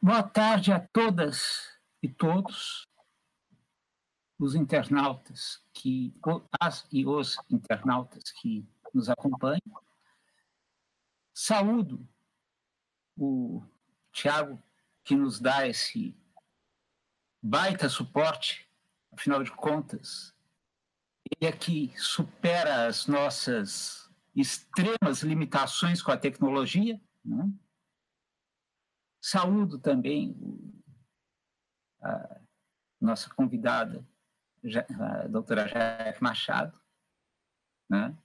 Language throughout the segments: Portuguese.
Boa tarde a todas e todos os internautas que as e os internautas que nos acompanham. Saúdo o Tiago que nos dá esse baita suporte, afinal de contas, ele é supera as nossas extremas limitações com a tecnologia, né? Saúdo também a nossa convidada, a doutora Jair Machado, né?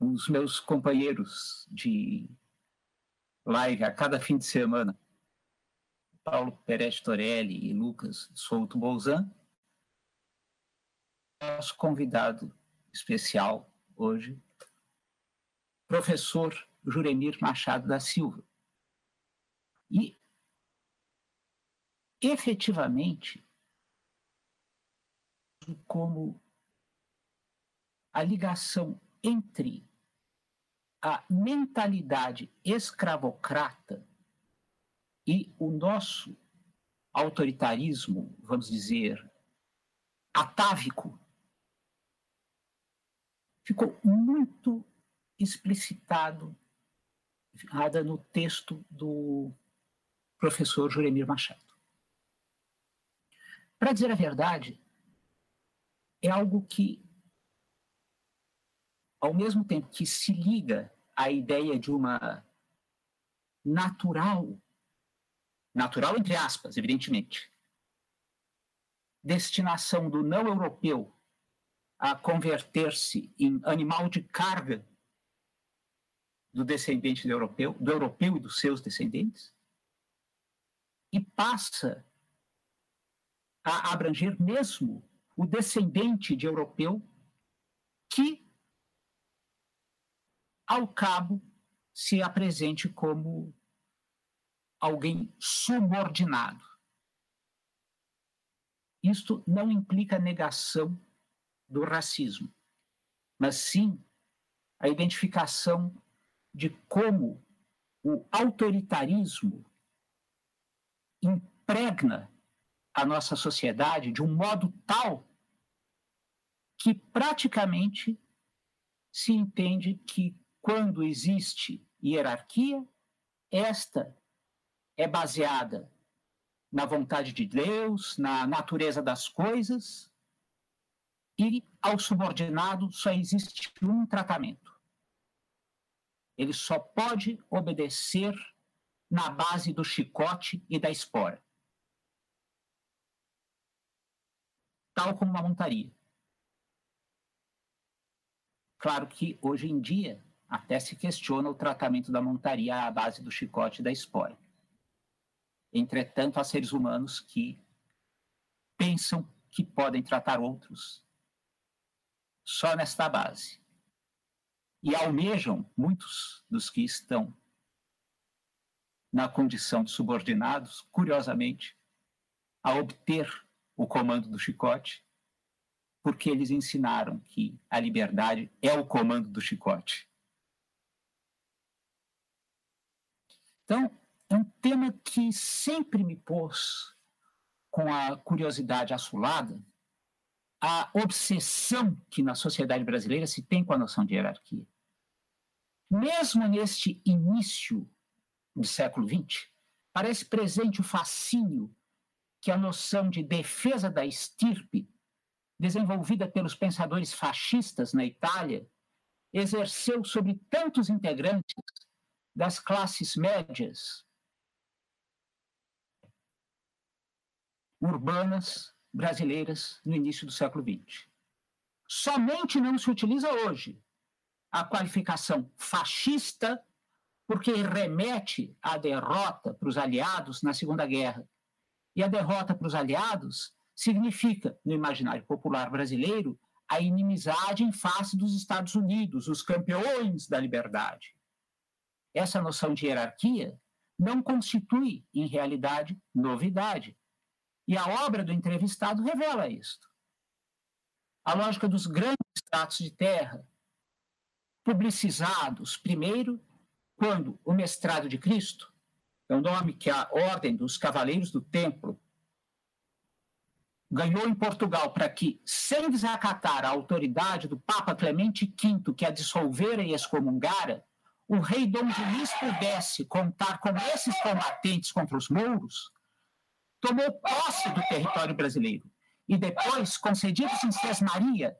os meus companheiros de live a cada fim de semana, Paulo Perez Torelli e Lucas Souto Bolzan. Nosso convidado especial hoje, professor Juremir Machado da Silva. E, efetivamente, como a ligação entre a mentalidade escravocrata e o nosso autoritarismo, vamos dizer, atávico, ficou muito explicitado no texto do professor Juremir Machado. Para dizer a verdade, é algo que, ao mesmo tempo que se liga à ideia de uma natural, natural entre aspas, evidentemente, destinação do não europeu a converter-se em animal de carga do descendente do europeu, do europeu e dos seus descendentes, e passa a abranger mesmo o descendente de europeu que, ao cabo, se apresente como alguém subordinado. Isto não implica negação do racismo, mas sim a identificação de como o autoritarismo impregna a nossa sociedade de um modo tal que praticamente se entende que quando existe hierarquia, esta é baseada na vontade de Deus, na natureza das coisas, e ao subordinado só existe um tratamento. Ele só pode obedecer na base do chicote e da espora. Tal como uma montaria. Claro que hoje em dia até se questiona o tratamento da montaria à base do chicote e da espora. Entretanto, há seres humanos que pensam que podem tratar outros só nesta base. E almejam, muitos dos que estão na condição de subordinados, curiosamente, a obter o comando do chicote, porque eles ensinaram que a liberdade é o comando do chicote. Então, é um tema que sempre me pôs com a curiosidade assolada, a obsessão que na sociedade brasileira se tem com a noção de hierarquia. Mesmo neste início do século XX, parece presente o fascínio que a noção de defesa da estirpe, desenvolvida pelos pensadores fascistas na Itália, exerceu sobre tantos integrantes das classes médias urbanas brasileiras no início do século XX. Somente não se utiliza hoje a qualificação fascista porque remete à derrota para os aliados na Segunda Guerra. E a derrota para os aliados significa, no imaginário popular brasileiro, a inimizade em face dos Estados Unidos, os campeões da liberdade. Essa noção de hierarquia não constitui, em realidade, novidade. E a obra do entrevistado revela isto. A lógica dos grandes tratos de terra, publicizados primeiro quando o mestrado de Cristo, é o nome que a Ordem dos Cavaleiros do Templo ganhou em Portugal para que, sem desacatar a autoridade do Papa Clemente V, que a dissolvera e excomungara, o rei Dom Luís pudesse contar com esses combatentes contra os mouros, tomou posse do território brasileiro e depois, concedidos em Sesmaria,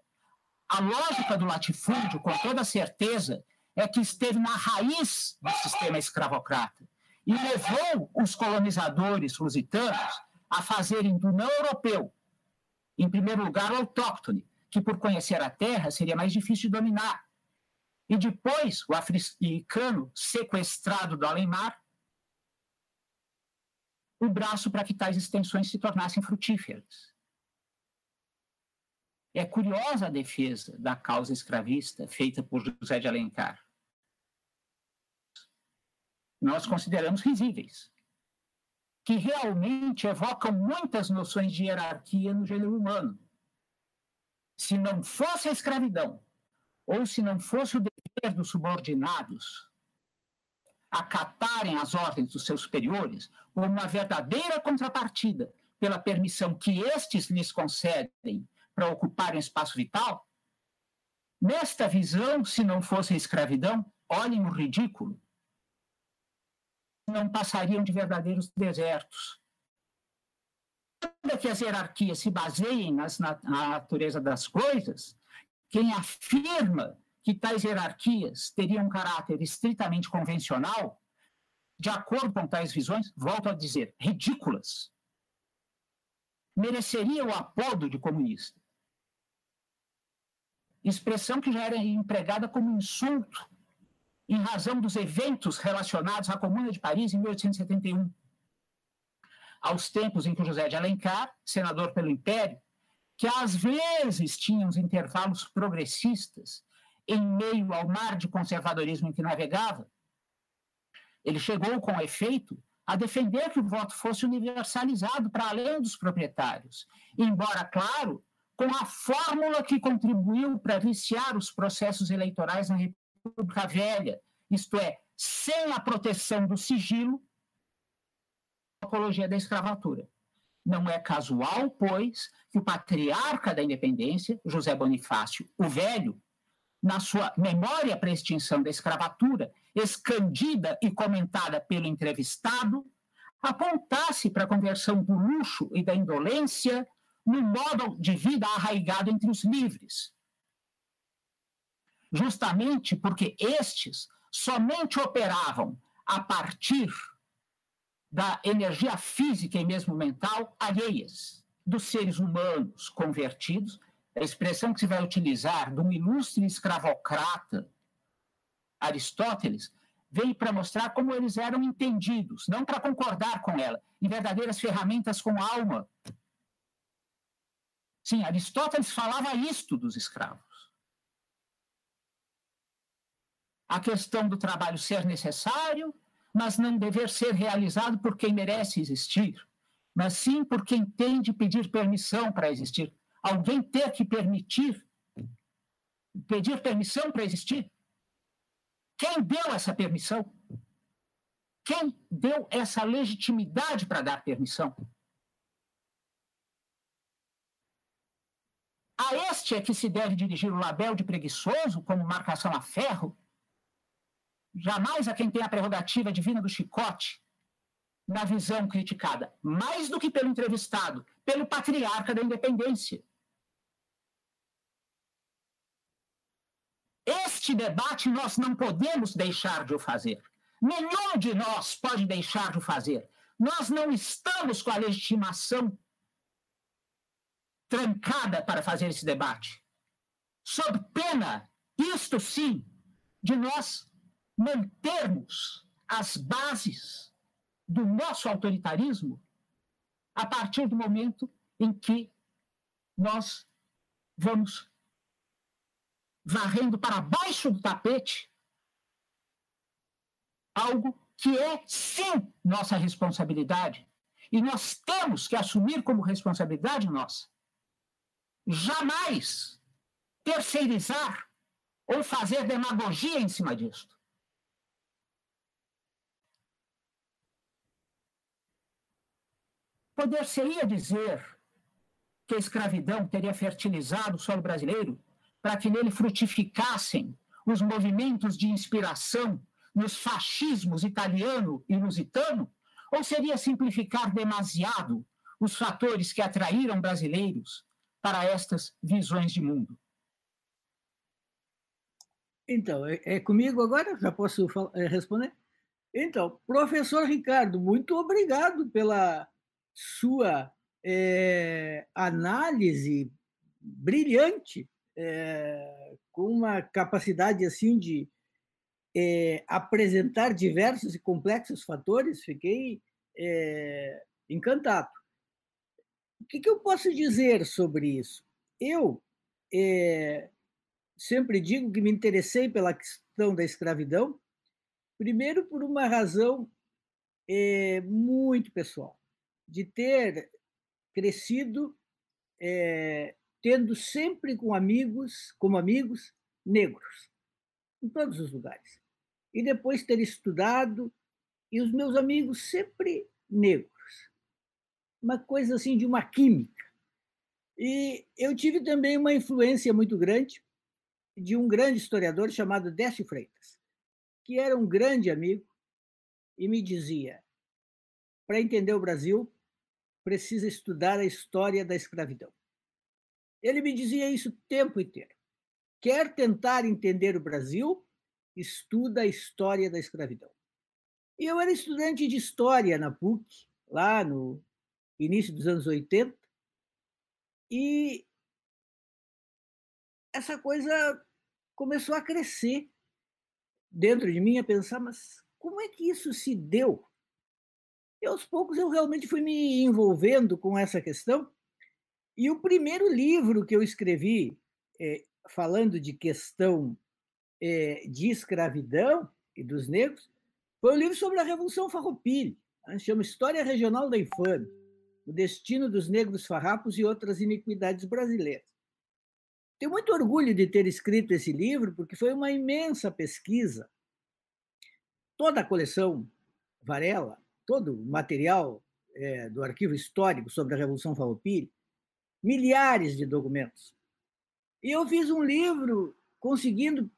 a lógica do latifúndio, com toda certeza, é que esteve na raiz do sistema escravocrata e levou os colonizadores lusitanos a fazerem do não europeu, em primeiro lugar, o autóctone, que por conhecer a terra seria mais difícil de dominar. E depois, o africano sequestrado do além-mar, o braço para que tais extensões se tornassem frutíferas. É curiosa a defesa da causa escravista feita por José de Alencar. Nós consideramos risíveis, que realmente evocam muitas noções de hierarquia no gênero humano. Se não fosse a escravidão, ou se não fosse o dever dos subordinados acatarem as ordens dos seus superiores, como uma verdadeira contrapartida pela permissão que estes lhes concedem para ocuparem espaço vital, nesta visão, se não fosse a escravidão, olhem o ridículo, não passariam de verdadeiros desertos. Ainda que as hierarquias se baseiem nas, na, na natureza das coisas, quem afirma que tais hierarquias teriam um caráter estritamente convencional, de acordo com tais visões, volto a dizer, ridículas, mereceria o apodo de comunista. Expressão que já era empregada como insulto em razão dos eventos relacionados à Comuna de Paris em 1871. Aos tempos em que José de Alencar, senador pelo Império, que às vezes tinha uns intervalos progressistas em meio ao mar de conservadorismo em que navegava, ele chegou, com efeito, a defender que o voto fosse universalizado para além dos proprietários, embora, claro, com a fórmula que contribuiu para viciar os processos eleitorais na República Velha, isto é, sem a proteção do sigilo, apologia da escravatura. Não é casual, pois, que o patriarca da independência, José Bonifácio, o Velho, na sua memória para a extinção da escravatura, escandida e comentada pelo entrevistado, apontasse para a conversão do luxo e da indolência no modo de vida arraigado entre os livres, justamente porque estes somente operavam a partir da energia física e mesmo mental alheias dos seres humanos convertidos, a expressão que se vai utilizar de um ilustre escravocrata, Aristóteles, veio para mostrar como eles eram entendidos, não para concordar com ela, em verdadeiras ferramentas com alma. Sim, Aristóteles falava isto dos escravos. A questão do trabalho ser necessário, mas não dever ser realizado por quem merece existir, mas sim por quem tem de pedir permissão para existir. Alguém ter que permitir, pedir permissão para existir. Quem deu essa permissão? Quem deu essa legitimidade para dar permissão? A este é que se deve dirigir o label de preguiçoso como marcação a ferro, jamais a quem tem a prerrogativa divina do chicote, na visão criticada, mais do que pelo entrevistado, pelo patriarca da independência. Este debate nós não podemos deixar de o fazer. Nenhum de nós pode deixar de o fazer. Nós não estamos com a legitimação trancada para fazer esse debate. Sob pena, isto sim, de nós mantermos as bases do nosso autoritarismo a partir do momento em que nós vamos varrendo para baixo do tapete algo que é, sim, nossa responsabilidade. E nós temos que assumir como responsabilidade nossa. Jamais terceirizar ou fazer demagogia em cima disso. Poder-se-ia dizer que a escravidão teria fertilizado o solo brasileiro para que nele frutificassem os movimentos de inspiração nos fascismos italiano e lusitano? Ou seria simplificar demasiado os fatores que atraíram brasileiros para estas visões de mundo? Então, é, é comigo agora? Já posso é, responder? Então, professor Ricardo, muito obrigado pela sua é, análise brilhante, é, com uma capacidade assim de é, apresentar diversos e complexos fatores. Fiquei encantado. O que, que, eu posso dizer sobre isso? Eu sempre digo que me interessei pela questão da escravidão, primeiro por uma razão muito pessoal, de ter crescido é, tendo sempre com amigos, como amigos, negros, em todos os lugares. E depois ter estudado, e os meus amigos sempre negros. Uma coisa assim de uma química. E eu tive também uma influência muito grande de um grande historiador chamado Décio Freitas, que era um grande amigo e me dizia: para entender o Brasil, precisa estudar a história da escravidão. Ele me dizia isso o tempo inteiro. Quer tentar entender o Brasil? Estuda a história da escravidão. E eu era estudante de história na PUC, lá no início dos anos 80, e essa coisa começou a crescer dentro de mim, a pensar, mas como é que isso se deu? E aos poucos eu realmente fui me envolvendo com essa questão. E o primeiro livro que eu escrevi é, falando de questão é, de escravidão e dos negros foi um livro sobre a Revolução Farroupilha, né? chama História Regional da Infâmia, o destino dos negros farrapos e outras iniquidades brasileiras. Tenho muito orgulho de ter escrito esse livro, porque foi uma imensa pesquisa. Toda a coleção Varela, todo o material é, do arquivo histórico sobre a Revolução Farroupilha, milhares de documentos. E eu fiz um livro conseguindo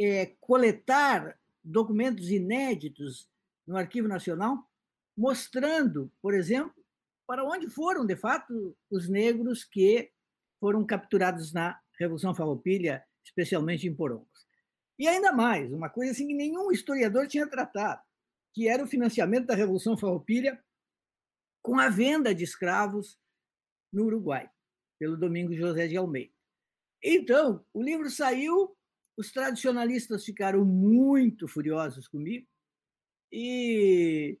é, coletar documentos inéditos no Arquivo Nacional, mostrando, por exemplo, para onde foram, de fato, os negros que foram capturados na Revolução Farroupilha, especialmente em Porongos. E ainda mais, uma coisa assim que nenhum historiador tinha tratado que era o financiamento da Revolução Farroupilha com a venda de escravos no Uruguai, pelo Domingos José de Almeida. Então, o livro saiu, os tradicionalistas ficaram muito furiosos comigo e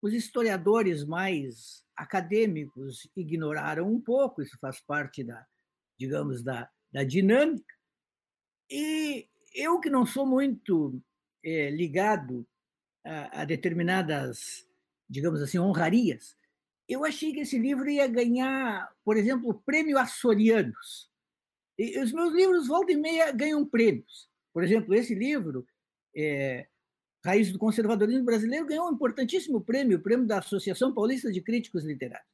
os historiadores mais acadêmicos ignoraram um pouco, isso faz parte da, digamos, da, da dinâmica. E eu que não sou muito é, ligado a, a, determinadas, digamos assim, honrarias, eu achei que esse livro ia ganhar, por exemplo, o prêmio Açorianos. E os meus livros, volta e meia, ganham prêmios. Por exemplo, esse livro, é, Raiz do Conservadorismo Brasileiro, ganhou um importantíssimo prêmio, o prêmio da Associação Paulista de Críticos Literários.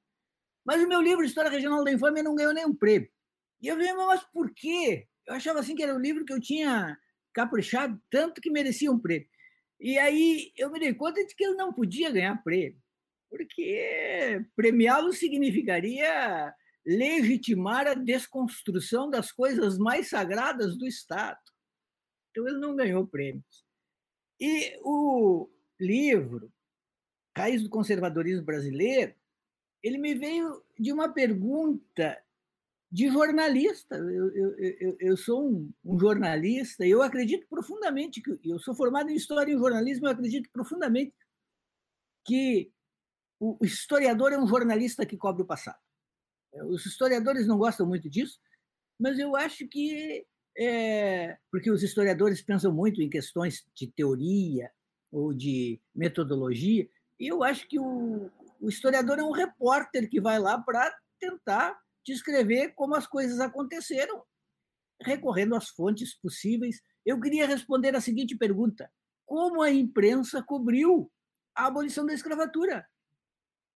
Mas o meu livro, História Regional da Infâmia, não ganhou nenhum prêmio. E eu falei, mas por quê? Eu achava assim que era o livro que eu tinha caprichado tanto que merecia um prêmio. E aí eu me dei conta de que ele não podia ganhar prêmio, porque premiá-lo significaria legitimar a desconstrução das coisas mais sagradas do Estado. Então ele não ganhou prêmios. E o livro Raiz do Conservadorismo Brasileiro, ele me veio de uma pergunta de jornalista. Eu, eu, eu, eu sou um, um, jornalista eu acredito profundamente que eu sou formado em história e jornalismo. Eu acredito profundamente que o historiador é um jornalista que cobre o passado. Os historiadores não gostam muito disso, mas eu acho que é, porque os historiadores pensam muito em questões de teoria ou de metodologia, e eu acho que o, o historiador é um repórter que vai lá para tentar descrever como as coisas aconteceram, recorrendo às fontes possíveis. Eu queria responder a seguinte pergunta: como a imprensa cobriu a abolição da escravatura?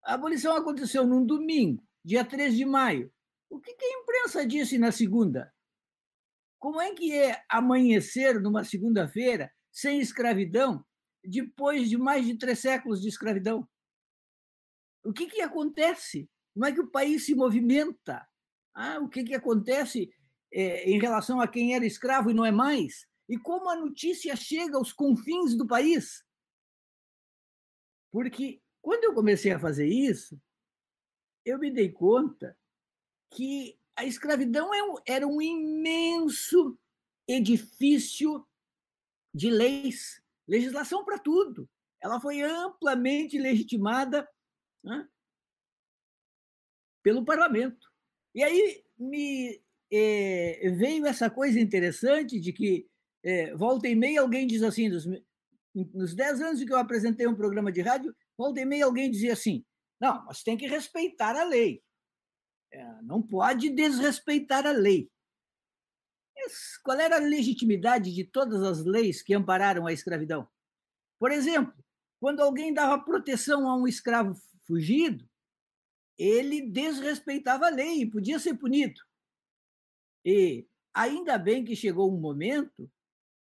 A abolição aconteceu num domingo, dia 3 de maio. O que, que a imprensa disse na segunda? Como é que é amanhecer numa segunda-feira sem escravidão, depois de mais de três séculos de escravidão? O que, que acontece? Como é que o país se movimenta? Ah, o que, que acontece é, em relação a quem era escravo e não é mais? E como a notícia chega aos confins do país? Porque quando eu comecei a fazer isso, eu me dei conta que a escravidão é era um imenso edifício de leis, legislação para tudo. Ela foi amplamente legitimada né, pelo parlamento. E aí me é, veio essa coisa interessante de que é, volta e meia alguém diz assim, nos, nos dez anos que eu apresentei um programa de rádio, volta e meia alguém dizia assim, não, mas tem que respeitar a lei. É, não pode desrespeitar a lei. Mas qual era a legitimidade de todas as leis que ampararam a escravidão? Por exemplo, quando alguém dava proteção a um escravo fugido, ele desrespeitava a lei e podia ser punido. E ainda bem que chegou um momento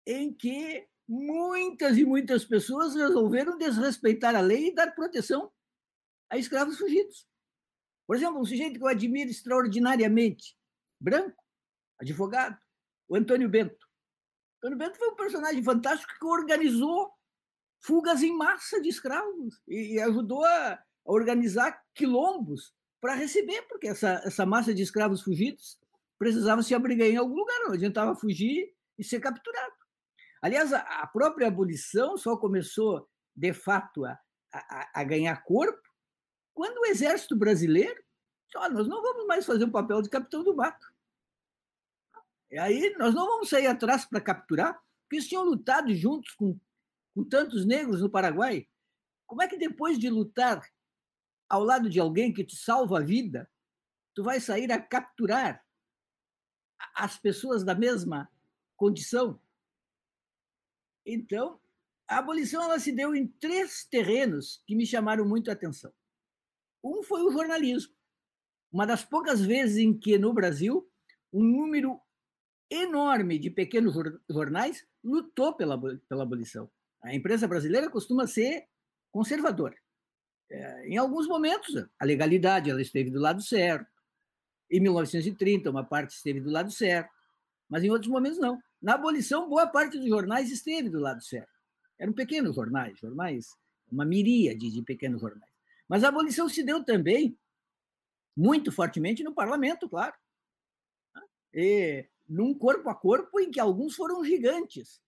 em que muitas e muitas pessoas resolveram desrespeitar a lei e dar proteção a escravos fugidos. Por exemplo, um sujeito que eu admiro extraordinariamente, branco, advogado, o Antônio Bento. Antônio Bento foi um personagem fantástico que organizou fugas em massa de escravos e ajudou a organizar quilombos para receber, porque essa, essa massa de escravos fugidos precisava se abrigar em algum lugar, não adiantava fugir e ser capturado. Aliás, a própria abolição só começou, de fato, a, a, a ganhar corpo quando o exército brasileiro disse, oh, nós não vamos mais fazer o papel de capitão do mato. E aí nós não vamos sair atrás para capturar, porque eles tinham lutado juntos com, com tantos negros no Paraguai. Como é que depois de lutar ao lado de alguém que te salva a vida, tu vai sair a capturar as pessoas da mesma condição? Então, a abolição ela se deu em três terrenos que me chamaram muito a atenção. Um foi o jornalismo. Uma das poucas vezes em que, no Brasil, um número enorme de pequenos jornais lutou pela, pela abolição. A imprensa brasileira costuma ser conservadora. É, em alguns momentos, a legalidade ela esteve do lado certo. Em 1930, uma parte esteve do lado certo, mas em outros momentos não. Na abolição, boa parte dos jornais esteve do lado certo. Eram pequenos jornais, jornais, uma miríade de pequenos jornais. Mas a abolição se deu também muito fortemente no parlamento, claro. E num corpo a corpo em que alguns foram gigantes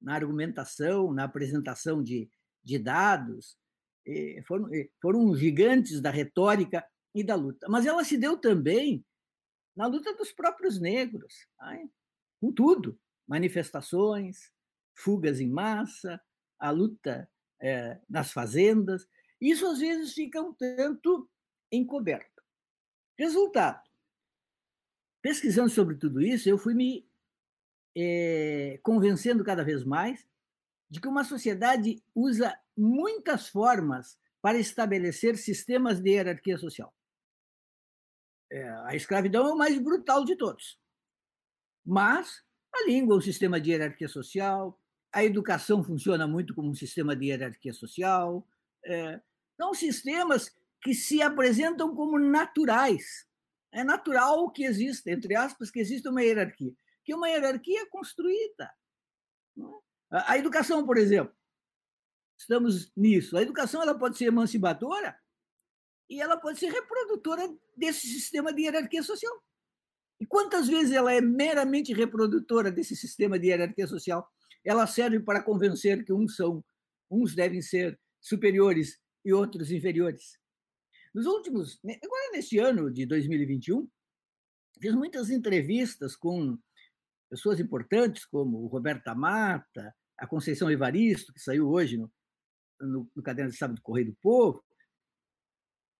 na argumentação, na apresentação de, de dados, foram, foram gigantes da retórica e da luta. Mas ela se deu também na luta dos próprios negros, com tudo: manifestações, fugas em massa, a luta é, nas fazendas. Isso às vezes fica um tanto encoberto. Resultado: pesquisando sobre tudo isso, eu fui me é, convencendo cada vez mais de que uma sociedade usa muitas formas para estabelecer sistemas de hierarquia social. É, a escravidão é o mais brutal de todos. Mas a língua é um sistema de hierarquia social, a educação funciona muito como um sistema de hierarquia social. É, são sistemas que se apresentam como naturais. É natural que exista, entre aspas, que exista uma hierarquia. Que uma hierarquia construída. É? A educação, por exemplo, estamos nisso. A educação ela pode ser emancipadora e ela pode ser reprodutora desse sistema de hierarquia social. E quantas vezes ela é meramente reprodutora desse sistema de hierarquia social? Ela serve para convencer que uns são, uns devem ser superiores e outros inferiores. Nos últimos, né, agora neste ano de 2021, fiz muitas entrevistas com pessoas importantes como o Roberto Mata, a Conceição Evaristo, que saiu hoje no, no, no Caderno de Sábado do Correio do Povo.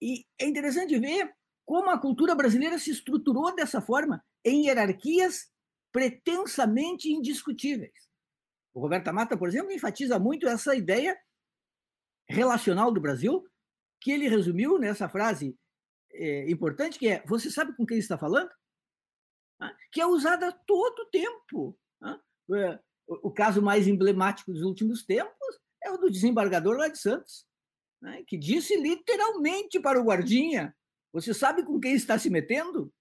E é interessante ver como a cultura brasileira se estruturou dessa forma, em hierarquias pretensamente indiscutíveis. O Roberto Mata, por exemplo, enfatiza muito essa ideia relacional do Brasil que ele resumiu nessa frase é, importante, que é: Você sabe com quem está falando? Que é usada todo o tempo. É, o caso mais emblemático dos últimos tempos é o do desembargador lá de Santos, né, que disse literalmente para o guardinha: Você sabe com quem está se metendo?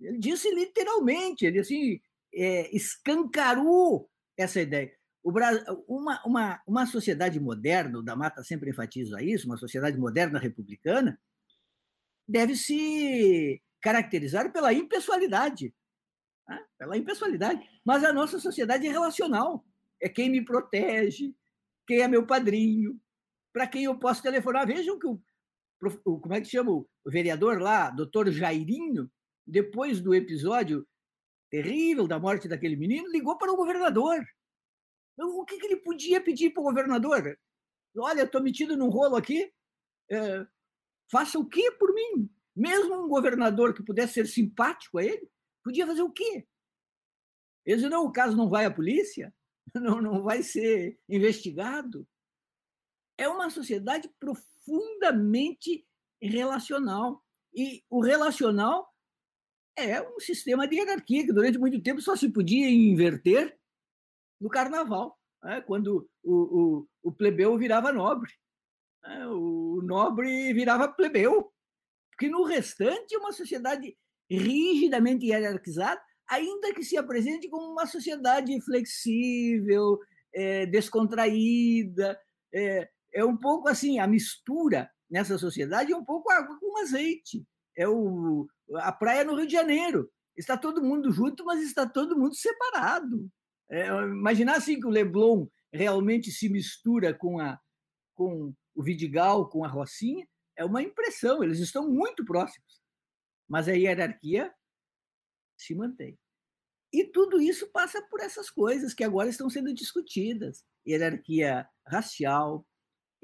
Ele disse literalmente, ele assim é, escancarou essa ideia. Brasil, uma, uma, uma sociedade moderna, o da Mata sempre enfatiza isso, uma sociedade moderna republicana, deve se caracterizar pela impessoalidade. Né? Pela impessoalidade. Mas a nossa sociedade é relacional. É quem me protege, quem é meu padrinho, para quem eu posso telefonar. Vejam que o, o, como é que chama o vereador lá, doutor Jairinho, depois do episódio terrível da morte daquele menino, ligou para o governador. O que, que ele podia pedir para o governador? Olha, estou metido num rolo aqui, é, faça o quê por mim? Mesmo um governador que pudesse ser simpático a ele, podia fazer o quê? Ele disse, não, o caso não vai à polícia, não, não vai ser investigado. É uma sociedade profundamente relacional. E o relacional é um sistema de hierarquia que durante muito tempo só se podia inverter no carnaval, né? quando o, o, o, plebeu virava nobre, né? o nobre virava plebeu, porque no restante é uma sociedade rigidamente hierarquizada, ainda que se apresente como uma sociedade flexível, é, descontraída, é, é um pouco assim a mistura nessa sociedade é um pouco água com azeite, é o a praia no Rio de Janeiro. Está todo mundo junto, mas está todo mundo separado. É, imaginar assim que o Leblon realmente se mistura com, a, com o Vidigal, com a Rocinha, é uma impressão, eles estão muito próximos. Mas a hierarquia se mantém. E tudo isso passa por essas coisas que agora estão sendo discutidas: hierarquia racial,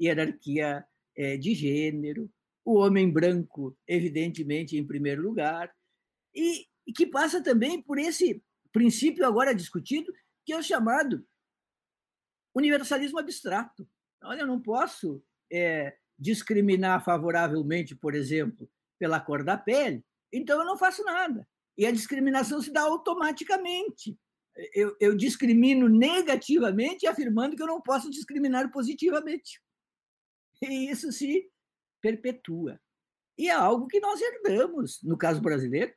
hierarquia é, de gênero, o homem branco, evidentemente, em primeiro lugar, e, e que passa também por esse princípio agora discutido, que é o chamado universalismo abstrato. Olha, eu não posso é, discriminar favoravelmente, por exemplo, pela cor da pele, então eu não faço nada. E a discriminação se dá automaticamente. Eu, eu discrimino negativamente, afirmando que eu não posso discriminar positivamente. E isso se perpetua. E é algo que nós herdamos, no caso brasileiro,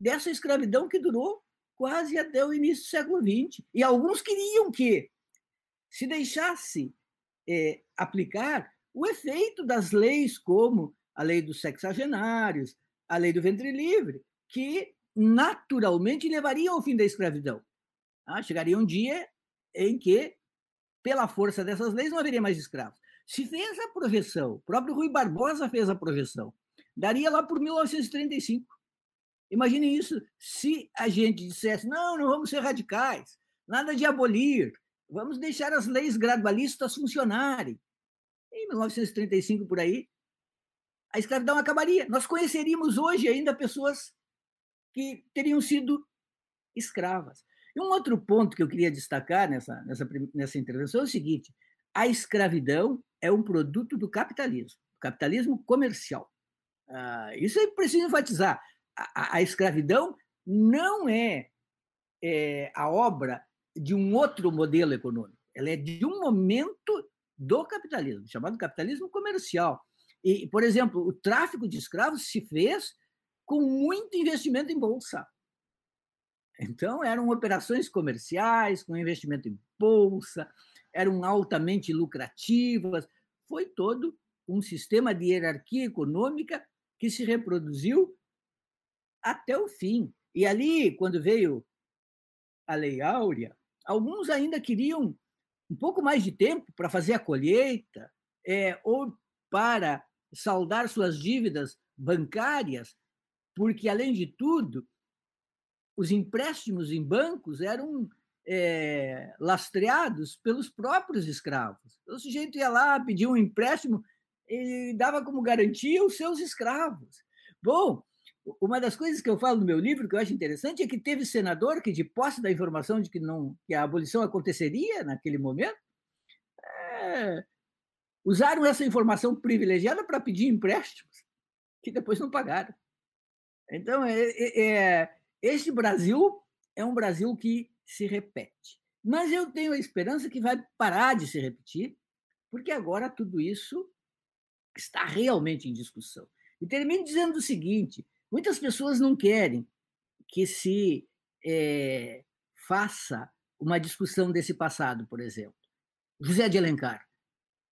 dessa escravidão que durou quase até o início do século XX. E alguns queriam que se deixasse é, aplicar o efeito das leis como a lei dos sexagenários, a lei do ventre livre, que naturalmente levariam ao fim da escravidão. Ah, chegaria um dia em que, pela força dessas leis, não haveria mais escravos. Se fez a projeção, o próprio Rui Barbosa fez a projeção, daria lá por 1935. Imagine isso, se a gente dissesse, não, não vamos ser radicais, nada de abolir, vamos deixar as leis gradualistas funcionarem. Em 1935, por aí, a escravidão acabaria. Nós conheceríamos hoje ainda pessoas que teriam sido escravas. E um outro ponto que eu queria destacar nessa, nessa, nessa intervenção é o seguinte: a escravidão é um produto do capitalismo, capitalismo comercial. Ah, isso é preciso enfatizar. A, a escravidão não é, é, a obra de um outro modelo econômico, ela é de um momento do capitalismo, chamado capitalismo comercial. E, por exemplo, o tráfico de escravos se fez com muito investimento em bolsa. Então, eram operações comerciais, com investimento em bolsa, eram altamente lucrativas. Foi todo um sistema de hierarquia econômica que se reproduziu até o fim. E ali, quando veio a Lei Áurea, alguns ainda queriam um pouco mais de tempo para fazer a colheita é, ou para saldar suas dívidas bancárias, porque, além de tudo, os empréstimos em bancos eram é, lastreados pelos próprios escravos. O sujeito ia lá, pedia um empréstimo e dava como garantia os seus escravos. Bom, uma das coisas que eu falo no meu livro que eu acho interessante é que teve senador que, de posse da informação de que, não, que a abolição aconteceria naquele momento, é, usaram essa informação privilegiada para pedir empréstimos que depois não pagaram. Então, é, é, é, este Brasil é um Brasil que se repete. Mas eu tenho a esperança que vai parar de se repetir, porque agora tudo isso está realmente em discussão. E termino dizendo o seguinte: muitas pessoas não querem que se é, faça uma discussão desse passado, por exemplo. José de Alencar.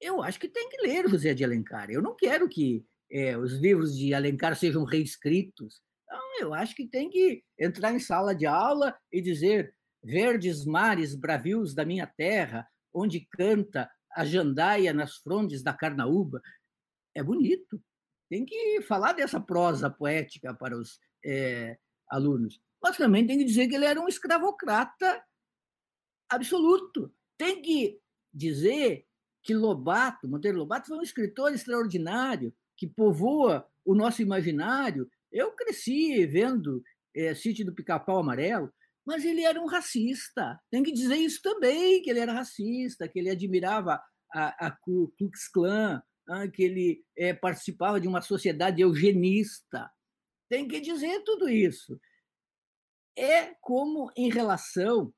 Eu acho que tem que ler José de Alencar. Eu não quero que é, os livros de Alencar sejam reescritos. Então, eu acho que tem que entrar em sala de aula e dizer verdes mares bravios da minha terra, onde canta a jandaia nas frondes da carnaúba. É bonito. Tem que falar dessa prosa poética para os é, alunos. Mas também tem que dizer que ele era um escravocrata absoluto. Tem que dizer que Lobato, Monteiro Lobato, foi um escritor extraordinário, que povoa o nosso imaginário. Eu cresci vendo é, Sítio do Pica-Pau Amarelo, mas ele era um racista. Tem que dizer isso também, que ele era racista, que ele admirava a, a Ku Klux Klan, que ele é, participava de uma sociedade eugenista. Tem que dizer tudo isso. É como em relação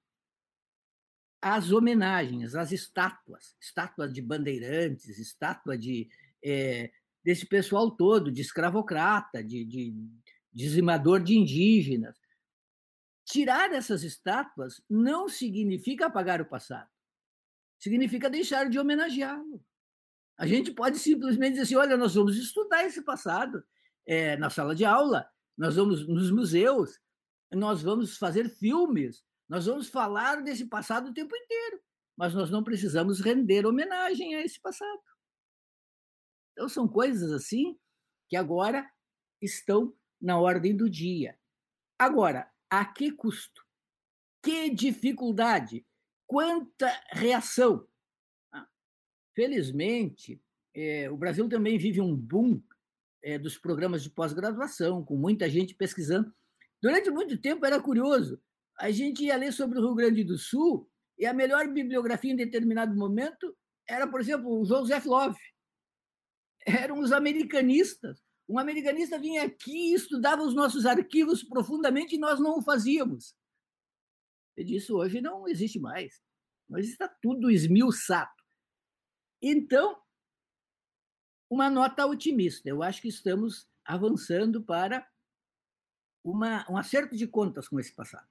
às homenagens, às estátuas, estátua de bandeirantes, estátua de é, desse pessoal todo, de escravocrata, de, de dizimador de indígenas. Tirar essas estátuas não significa apagar o passado, significa deixar de homenageá-lo. A gente pode simplesmente dizer assim: olha, nós vamos estudar esse passado é, na sala de aula, nós vamos nos museus, nós vamos fazer filmes, nós vamos falar desse passado o tempo inteiro, mas nós não precisamos render homenagem a esse passado. Então, são coisas assim que agora estão na ordem do dia. Agora, a que custo? Que dificuldade? Quanta reação? Ah, felizmente, é, o Brasil também vive um boom é, dos programas de pós-graduação, com muita gente pesquisando. Durante muito tempo era curioso. A gente ia ler sobre o Rio Grande do Sul e a melhor bibliografia em determinado momento era, por exemplo, o Joseph Love eram os americanistas. Um americanista vinha aqui e estudava os nossos arquivos profundamente e nós não o fazíamos. E disso hoje não existe mais. Mas está tudo esmiuçado. Então, uma nota otimista. Eu acho que estamos avançando para uma, um acerto de contas com esse passado.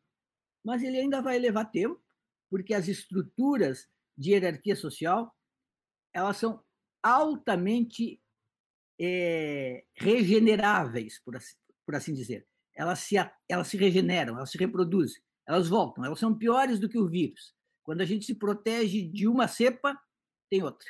Mas ele ainda vai levar tempo, porque as estruturas de hierarquia social elas são altamente é, regeneráveis, por assim, por assim dizer. Elas se, elas se regeneram, elas se reproduzem, elas voltam, elas são piores do que o vírus. Quando a gente se protege de uma cepa, tem outra.